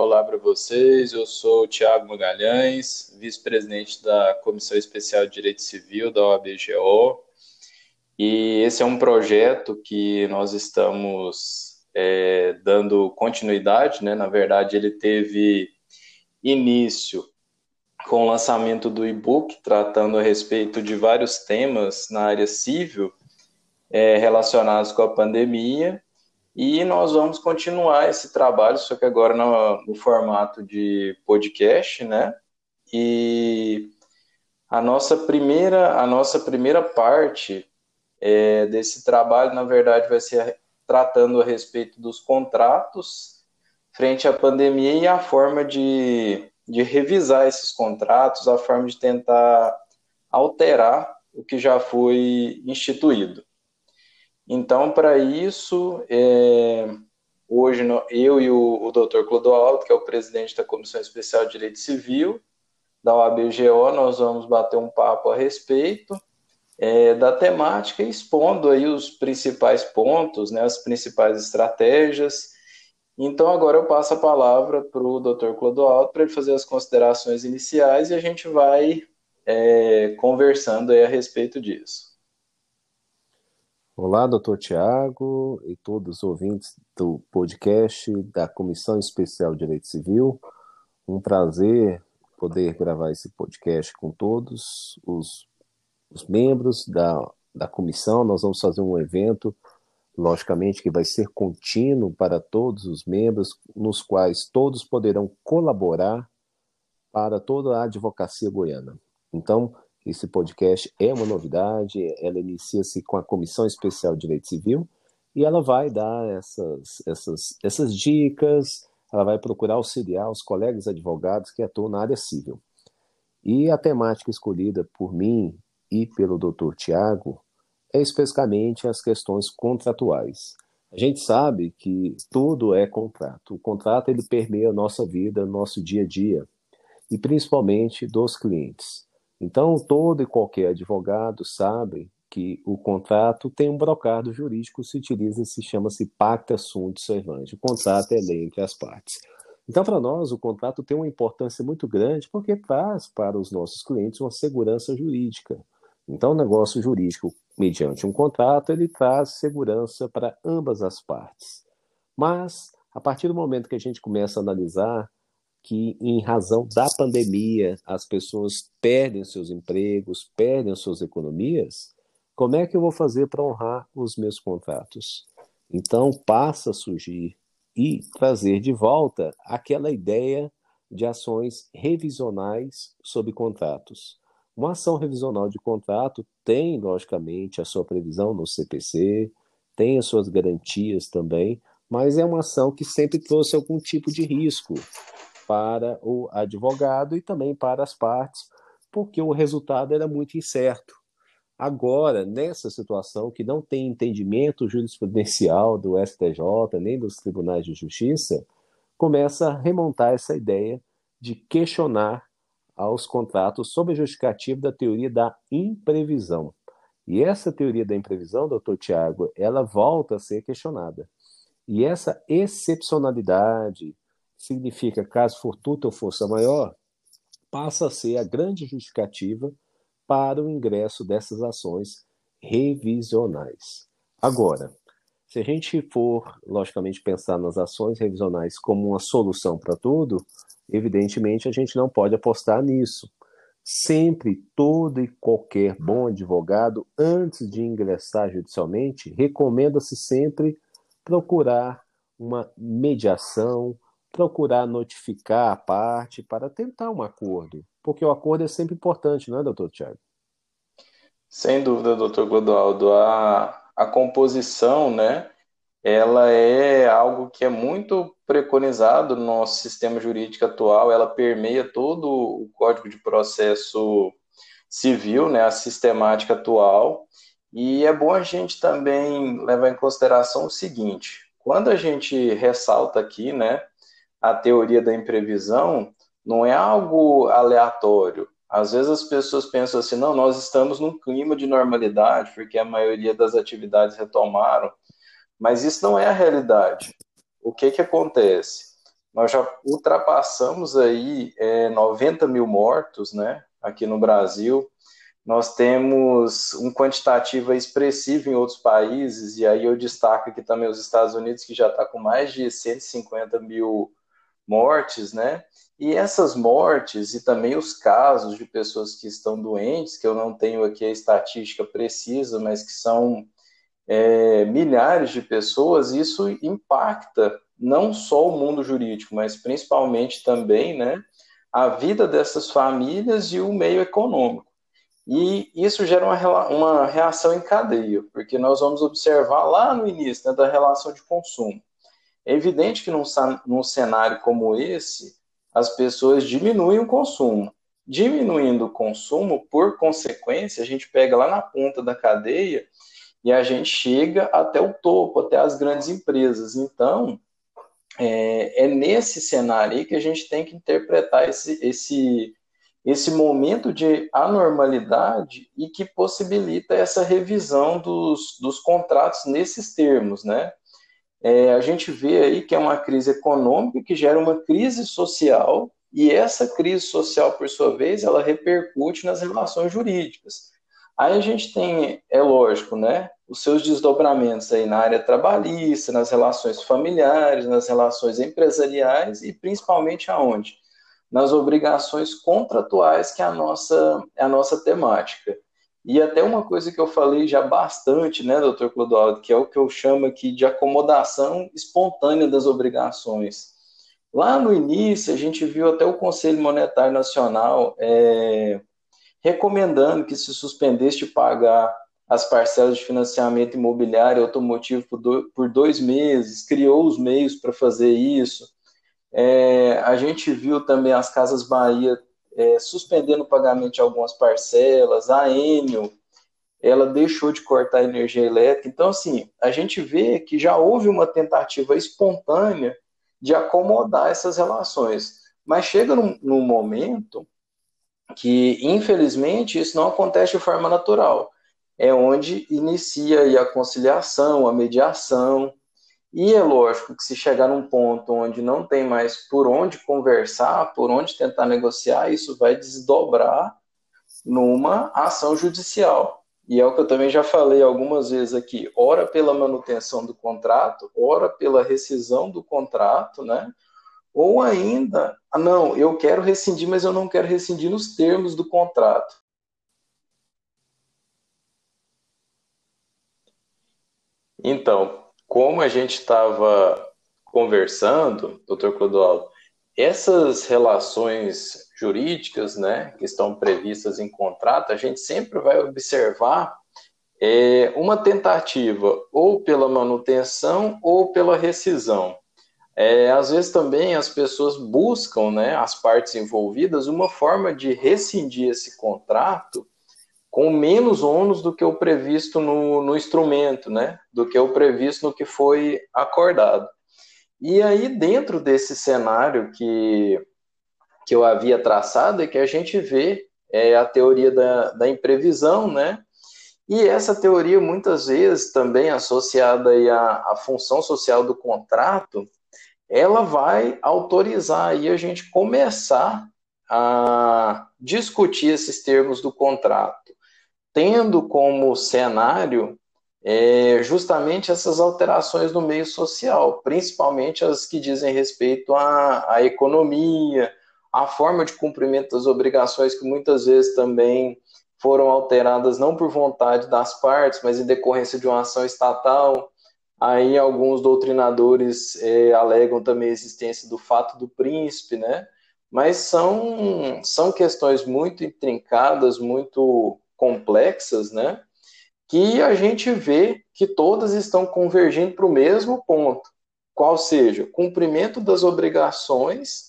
Olá para vocês, eu sou Tiago Magalhães, vice-presidente da Comissão Especial de Direito Civil da OABGO, e esse é um projeto que nós estamos é, dando continuidade, né? na verdade ele teve início com o lançamento do e-book, tratando a respeito de vários temas na área civil é, relacionados com a pandemia, e nós vamos continuar esse trabalho, só que agora no, no formato de podcast, né? E a nossa primeira, a nossa primeira parte é, desse trabalho, na verdade, vai ser tratando a respeito dos contratos frente à pandemia e a forma de, de revisar esses contratos, a forma de tentar alterar o que já foi instituído. Então, para isso, é, hoje eu e o, o Dr. Clodoaldo, que é o presidente da Comissão Especial de Direito Civil da OABGO, nós vamos bater um papo a respeito é, da temática, expondo aí os principais pontos, né, as principais estratégias. Então, agora eu passo a palavra para o Dr. Clodoaldo para ele fazer as considerações iniciais e a gente vai é, conversando aí a respeito disso. Olá, doutor Tiago e todos os ouvintes do podcast da Comissão Especial de Direito Civil. Um prazer poder gravar esse podcast com todos os, os membros da, da comissão. Nós vamos fazer um evento, logicamente, que vai ser contínuo para todos os membros, nos quais todos poderão colaborar para toda a advocacia goiana. Então, esse podcast é uma novidade, ela inicia-se com a Comissão Especial de Direito Civil e ela vai dar essas, essas, essas dicas, ela vai procurar auxiliar os colegas advogados que atuam na área civil. E a temática escolhida por mim e pelo Dr. Tiago é especificamente as questões contratuais. A gente sabe que tudo é contrato. O contrato ele permeia a nossa vida, nosso dia a dia, e principalmente dos clientes. Então, todo e qualquer advogado sabe que o contrato tem um brocado jurídico, se utiliza, se chama-se pacta sunt servante. O contrato é lei entre as partes. Então, para nós, o contrato tem uma importância muito grande porque traz para os nossos clientes uma segurança jurídica. Então, o negócio jurídico, mediante um contrato, ele traz segurança para ambas as partes. Mas, a partir do momento que a gente começa a analisar que, em razão da pandemia, as pessoas perdem seus empregos, perdem suas economias, como é que eu vou fazer para honrar os meus contratos? Então, passa a surgir e trazer de volta aquela ideia de ações revisionais sobre contratos. Uma ação revisional de contrato tem, logicamente, a sua previsão no CPC, tem as suas garantias também, mas é uma ação que sempre trouxe algum tipo de risco para o advogado e também para as partes, porque o resultado era muito incerto. Agora, nessa situação que não tem entendimento jurisprudencial do STJ nem dos tribunais de justiça, começa a remontar essa ideia de questionar aos contratos sob a justificativa da teoria da imprevisão. E essa teoria da imprevisão, doutor Tiago, ela volta a ser questionada. E essa excepcionalidade, significa caso fortuita ou força maior, passa a ser a grande justificativa para o ingresso dessas ações revisionais. Agora, se a gente for, logicamente, pensar nas ações revisionais como uma solução para tudo, evidentemente a gente não pode apostar nisso. Sempre, todo e qualquer bom advogado, antes de ingressar judicialmente, recomenda-se sempre procurar uma mediação, procurar notificar a parte para tentar um acordo, porque o acordo é sempre importante, não é, doutor Tiago? Sem dúvida, doutor Godoaldo. A, a composição, né, ela é algo que é muito preconizado no nosso sistema jurídico atual, ela permeia todo o Código de Processo Civil, né, a sistemática atual, e é bom a gente também levar em consideração o seguinte, quando a gente ressalta aqui, né, a teoria da imprevisão não é algo aleatório. Às vezes as pessoas pensam assim, não, nós estamos num clima de normalidade, porque a maioria das atividades retomaram, mas isso não é a realidade. O que que acontece? nós já ultrapassamos aí é, 90 mil mortos, né, aqui no Brasil. Nós temos um quantitativo expressivo em outros países, e aí eu destaco aqui também os Estados Unidos, que já está com mais de 150 mil mortes, né? E essas mortes e também os casos de pessoas que estão doentes, que eu não tenho aqui a estatística precisa, mas que são é, milhares de pessoas, isso impacta não só o mundo jurídico, mas principalmente também né, a vida dessas famílias e o meio econômico. E isso gera uma, reação em cadeia, porque nós vamos observar lá no início né, da relação de consumo. É evidente que num, num cenário como esse, as pessoas diminuem o consumo. Diminuindo o consumo, por consequência, a gente pega lá na ponta da cadeia e a gente chega até o topo, até as grandes empresas. Então, é, é nesse cenário aí que a gente tem que interpretar esse, esse, esse momento de anormalidade e que possibilita essa revisão dos, dos contratos nesses termos, né? É, a gente vê aí que é uma crise econômica que gera uma crise social e essa crise social, por sua vez, ela repercute nas relações jurídicas. Aí a gente tem, é lógico, né, os seus desdobramentos aí na área trabalhista, nas relações familiares, nas relações empresariais e principalmente aonde? Nas obrigações contratuais, que é a nossa, é a nossa temática. E até uma coisa que eu falei já bastante, né, doutor Clodoaldo, que é o que eu chamo aqui de acomodação espontânea das obrigações. Lá no início, a gente viu até o Conselho Monetário Nacional é, recomendando que se suspendesse de pagar as parcelas de financiamento imobiliário automotivo por dois meses, criou os meios para fazer isso. É, a gente viu também as Casas Bahia é, suspendendo o pagamento de algumas parcelas, a Enel, ela deixou de cortar a energia elétrica. Então, assim, a gente vê que já houve uma tentativa espontânea de acomodar essas relações. Mas chega num, num momento que, infelizmente, isso não acontece de forma natural. É onde inicia a conciliação, a mediação, e é lógico que se chegar num ponto onde não tem mais por onde conversar, por onde tentar negociar, isso vai desdobrar numa ação judicial. E é o que eu também já falei algumas vezes aqui, ora pela manutenção do contrato, ora pela rescisão do contrato, né? Ou ainda, ah, não, eu quero rescindir, mas eu não quero rescindir nos termos do contrato. Então, como a gente estava conversando, doutor Clodoaldo, essas relações jurídicas, né, que estão previstas em contrato, a gente sempre vai observar é, uma tentativa ou pela manutenção ou pela rescisão. É, às vezes também as pessoas buscam, né, as partes envolvidas, uma forma de rescindir esse contrato com menos ônus do que o previsto no, no instrumento, né, do que o previsto no que foi acordado. E aí, dentro desse cenário que, que eu havia traçado, é que a gente vê é, a teoria da, da imprevisão, né, e essa teoria, muitas vezes, também associada aí à, à função social do contrato, ela vai autorizar aí a gente começar a discutir esses termos do contrato, tendo como cenário é, justamente essas alterações no meio social, principalmente as que dizem respeito à, à economia, à forma de cumprimento das obrigações, que muitas vezes também foram alteradas não por vontade das partes, mas em decorrência de uma ação estatal. Aí alguns doutrinadores é, alegam também a existência do fato do príncipe, né? Mas são, são questões muito intrincadas, muito complexas, né? Que a gente vê que todas estão convergindo para o mesmo ponto, qual seja, cumprimento das obrigações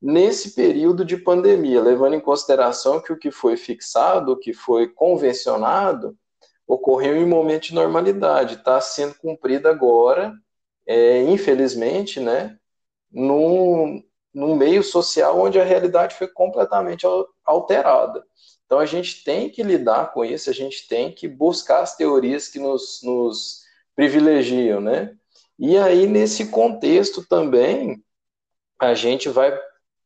nesse período de pandemia, levando em consideração que o que foi fixado, o que foi convencionado, ocorreu em momento de normalidade, está sendo cumprido agora, é, infelizmente, né, num, num meio social onde a realidade foi completamente alterada. Então a gente tem que lidar com isso, a gente tem que buscar as teorias que nos, nos privilegiam, né? E aí, nesse contexto também, a gente vai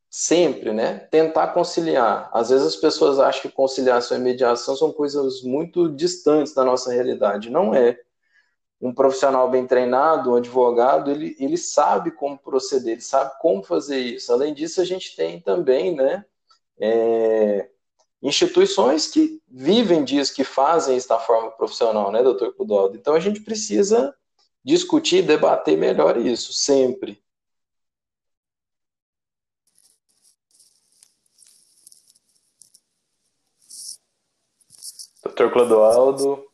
sempre, né, tentar conciliar. Às vezes as pessoas acham que conciliação e mediação são coisas muito distantes da nossa realidade. Não é. Um profissional bem treinado, um advogado, ele, ele sabe como proceder, ele sabe como fazer isso. Além disso, a gente tem também, né, é, instituições que vivem disso, que fazem isso da forma profissional, né, doutor Cudaldo? Então a gente precisa discutir, debater melhor isso, sempre. Doutor Clodoaldo,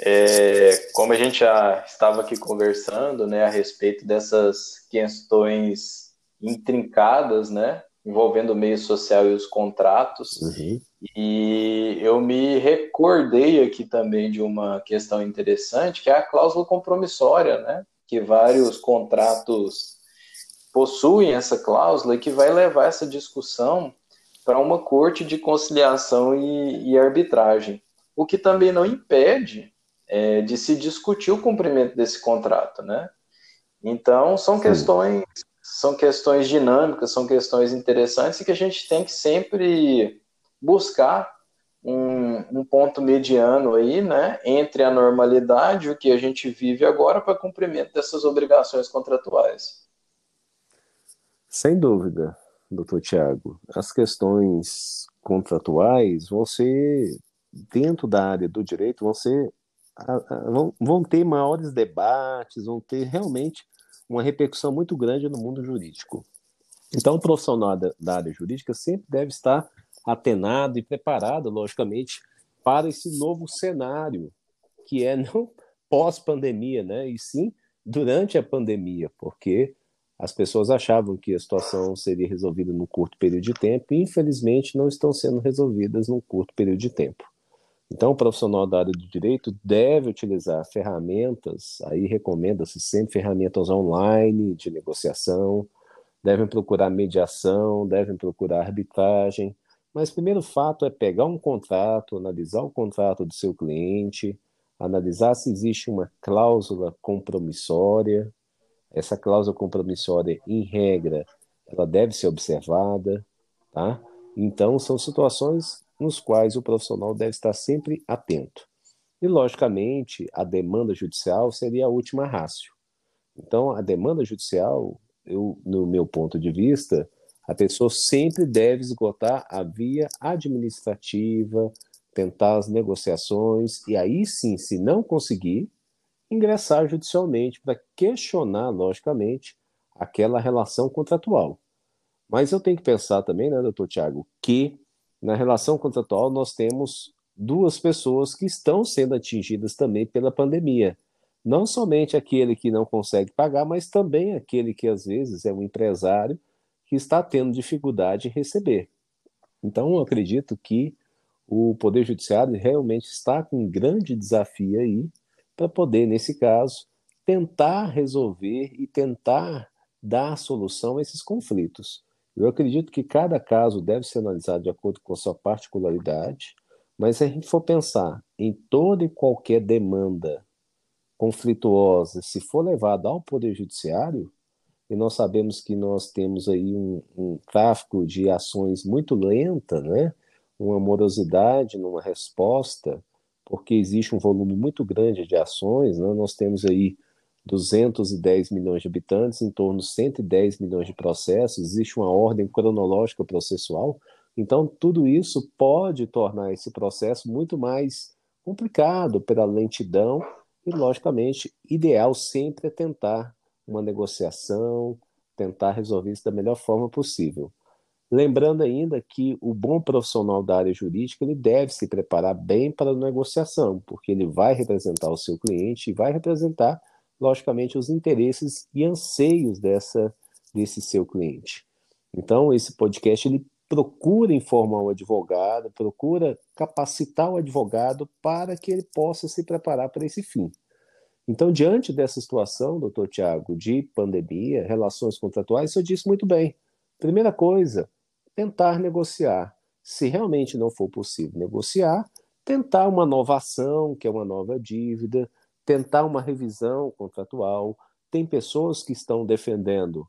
é, como a gente já estava aqui conversando, né, a respeito dessas questões intrincadas, né, envolvendo o meio social e os contratos, uhum. E eu me recordei aqui também de uma questão interessante, que é a cláusula compromissória, né, que vários contratos possuem essa cláusula e que vai levar essa discussão para uma corte de conciliação e, e arbitragem o que também não impede é, de se discutir o cumprimento desse contrato, né? Então são Sim. questões são questões dinâmicas, são questões interessantes e que a gente tem que sempre buscar um, um ponto mediano aí, né, entre a normalidade, o que a gente vive agora, para cumprimento dessas obrigações contratuais. Sem dúvida, doutor Tiago. As questões contratuais vão ser dentro da área do direito vão ser vão, vão ter maiores debates, vão ter realmente uma repercussão muito grande no mundo jurídico. Então, o profissional da, da área jurídica sempre deve estar atenado e preparado, logicamente, para esse novo cenário, que é não pós-pandemia, né, e sim durante a pandemia, porque as pessoas achavam que a situação seria resolvida num curto período de tempo e, infelizmente, não estão sendo resolvidas num curto período de tempo. Então, o profissional da área do direito deve utilizar ferramentas, aí recomenda-se sempre ferramentas online de negociação, devem procurar mediação, devem procurar arbitragem, mas primeiro fato é pegar um contrato, analisar o contrato do seu cliente, analisar se existe uma cláusula compromissória. Essa cláusula compromissória, em regra, ela deve ser observada, tá? Então, são situações nos quais o profissional deve estar sempre atento. E, logicamente, a demanda judicial seria a última rácio. Então, a demanda judicial, eu, no meu ponto de vista, a pessoa sempre deve esgotar a via administrativa, tentar as negociações, e aí sim, se não conseguir, ingressar judicialmente para questionar, logicamente, aquela relação contratual. Mas eu tenho que pensar também, né, doutor Tiago, que na relação contratual, nós temos duas pessoas que estão sendo atingidas também pela pandemia. Não somente aquele que não consegue pagar, mas também aquele que às vezes é um empresário está tendo dificuldade em receber. Então, acredito que o Poder Judiciário realmente está com um grande desafio aí para poder, nesse caso, tentar resolver e tentar dar solução a esses conflitos. Eu acredito que cada caso deve ser analisado de acordo com a sua particularidade, mas se a gente for pensar em toda e qualquer demanda conflituosa, se for levada ao Poder Judiciário, e nós sabemos que nós temos aí um, um tráfico de ações muito lenta, né? uma morosidade numa resposta, porque existe um volume muito grande de ações, né? nós temos aí 210 milhões de habitantes, em torno de 110 milhões de processos, existe uma ordem cronológica processual. Então, tudo isso pode tornar esse processo muito mais complicado pela lentidão e, logicamente, ideal sempre é tentar uma negociação, tentar resolver isso da melhor forma possível. Lembrando ainda que o bom profissional da área jurídica ele deve se preparar bem para a negociação, porque ele vai representar o seu cliente e vai representar logicamente, os interesses e anseios dessa, desse seu cliente. Então, esse podcast ele procura informar o advogado, procura capacitar o advogado para que ele possa se preparar para esse fim. Então, diante dessa situação, doutor Tiago, de pandemia, relações contratuais, eu disse muito bem. Primeira coisa, tentar negociar. Se realmente não for possível negociar, tentar uma nova ação, que é uma nova dívida, tentar uma revisão contratual. Tem pessoas que estão defendendo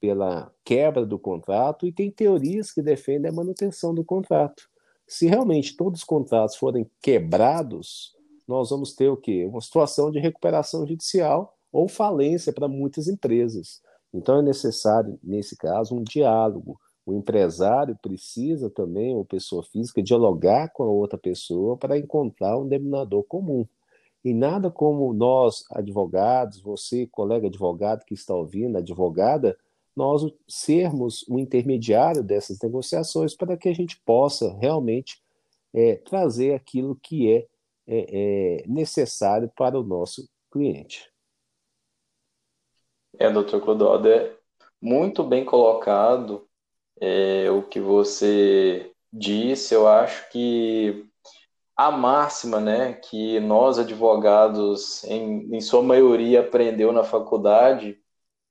pela quebra do contrato e tem teorias que defendem a manutenção do contrato. Se realmente todos os contratos forem quebrados, nós vamos ter o quê? Uma situação de recuperação judicial ou falência para muitas empresas. Então é necessário, nesse caso, um diálogo. O empresário precisa também, ou pessoa física, dialogar com a outra pessoa para encontrar um denominador comum. E nada como nós, advogados, você, colega advogado que está ouvindo, advogada, nós sermos o intermediário dessas negociações para que a gente possa realmente é, trazer aquilo que é, é, é necessário para o nosso cliente. É, doutor Clodoaldo, é muito bem colocado é, o que você disse. Eu acho que a máxima, né, que nós advogados, em, em sua maioria, aprendeu na faculdade,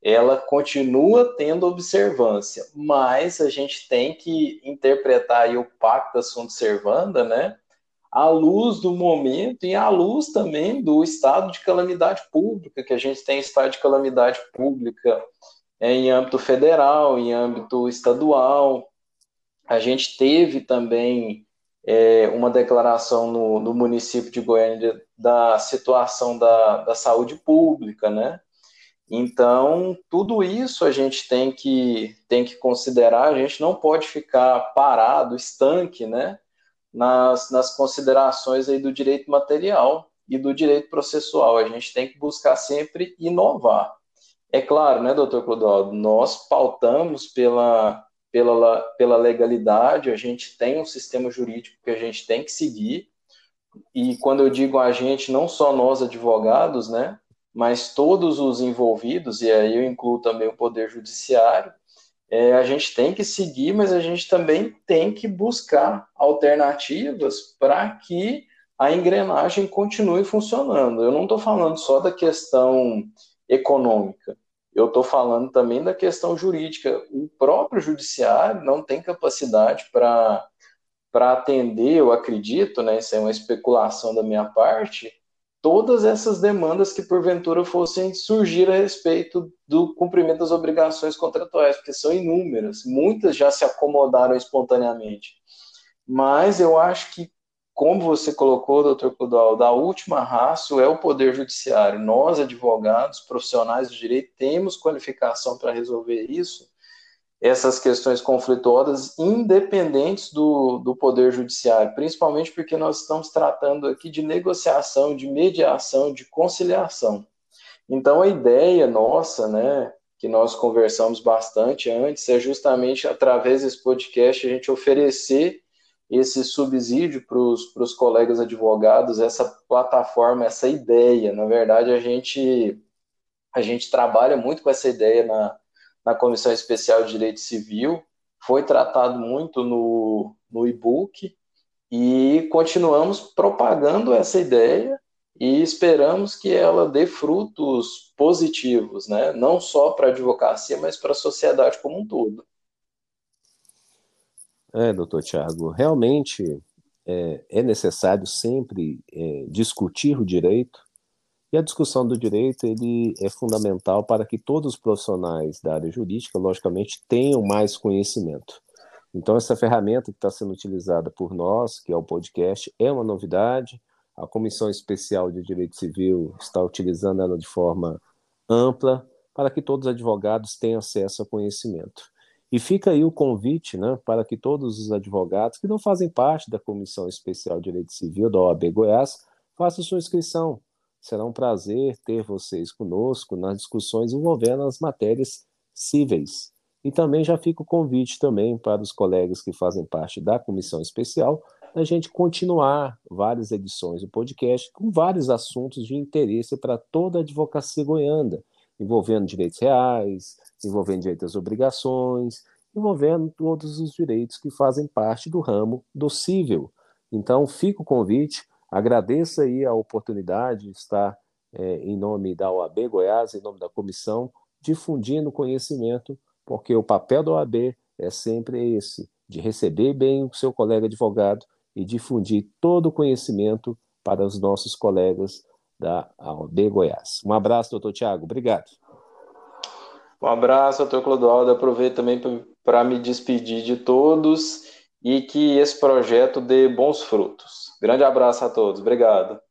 ela continua tendo observância, mas a gente tem que interpretar o pacta sunt servanda, né, à luz do momento e à luz também do estado de calamidade pública, que a gente tem estado de calamidade pública em âmbito federal, em âmbito estadual. A gente teve também é, uma declaração no, no, município de Goiânia da situação da, da saúde pública, né? Então, tudo isso a gente tem que, tem que considerar, a gente não pode ficar parado, estanque, né? Nas, nas considerações aí do direito material e do direito processual. A gente tem que buscar sempre inovar. É claro, né, doutor Clodoaldo, nós pautamos pela, pela, pela legalidade, a gente tem um sistema jurídico que a gente tem que seguir, e quando eu digo a gente, não só nós advogados, né, mas todos os envolvidos, e aí eu incluo também o Poder Judiciário, é, a gente tem que seguir, mas a gente também tem que buscar alternativas para que a engrenagem continue funcionando. Eu não estou falando só da questão econômica, eu estou falando também da questão jurídica. O próprio judiciário não tem capacidade para atender, eu acredito, né, isso é uma especulação da minha parte, todas essas demandas que porventura fossem surgir a respeito do cumprimento das obrigações contratuais, porque são inúmeras, muitas já se acomodaram espontaneamente. Mas eu acho que como você colocou, doutor Cudal, da última raça é o Poder Judiciário. Nós, advogados, profissionais de direito, temos qualificação para resolver isso, essas questões conflituosas, independentes do, do Poder Judiciário, principalmente porque nós estamos tratando aqui de negociação, de mediação, de conciliação. Então, a ideia nossa, né, que nós conversamos bastante antes, é justamente através desse podcast a gente oferecer esse subsídio para os colegas advogados, essa plataforma, essa ideia. Na verdade, a gente, a gente trabalha muito com essa ideia na, na Comissão Especial de Direito Civil, foi tratado muito no, no e-book e continuamos propagando essa ideia e esperamos que ela dê frutos positivos, né? não só para a advocacia, mas para a sociedade como um todo. É, doutor Tiago, realmente é, é, necessário sempre é, discutir o direito, e a discussão do direito ele é fundamental para que todos os profissionais da área jurídica, logicamente, tenham mais conhecimento. Então, essa ferramenta que está sendo utilizada por nós, que é o podcast, é uma novidade. A Comissão Especial de Direito Civil está utilizando ela de forma ampla para que todos os advogados tenham acesso ao conhecimento. E fica aí o convite né, para que todos os advogados que não fazem parte da Comissão Especial de Direito Civil da OAB Goiás façam sua inscrição. Será um prazer ter vocês conosco nas discussões envolvendo as matérias cíveis. E também já fica o convite também para os colegas que fazem parte da comissão especial a gente continuar várias edições do podcast com vários assuntos de interesse para toda a advocacia goiana, envolvendo direitos reais, envolvendo direito às obrigações, envolvendo todos os direitos que fazem parte do ramo do cível. Então, fica o convite, agradeço aí a oportunidade de estar é, em nome da OAB Goiás, em nome da comissão, difundindo conhecimento, porque o papel da OAB é sempre esse, de receber bem o seu colega advogado e difundir todo o conhecimento para os nossos colegas da OAB Goiás. Um abraço, doutor Tiago. Obrigado. Um abraço, doutor Clodoaldo. Aproveito também para me despedir de todos e que esse projeto dê bons frutos. Grande abraço a todos. Obrigado.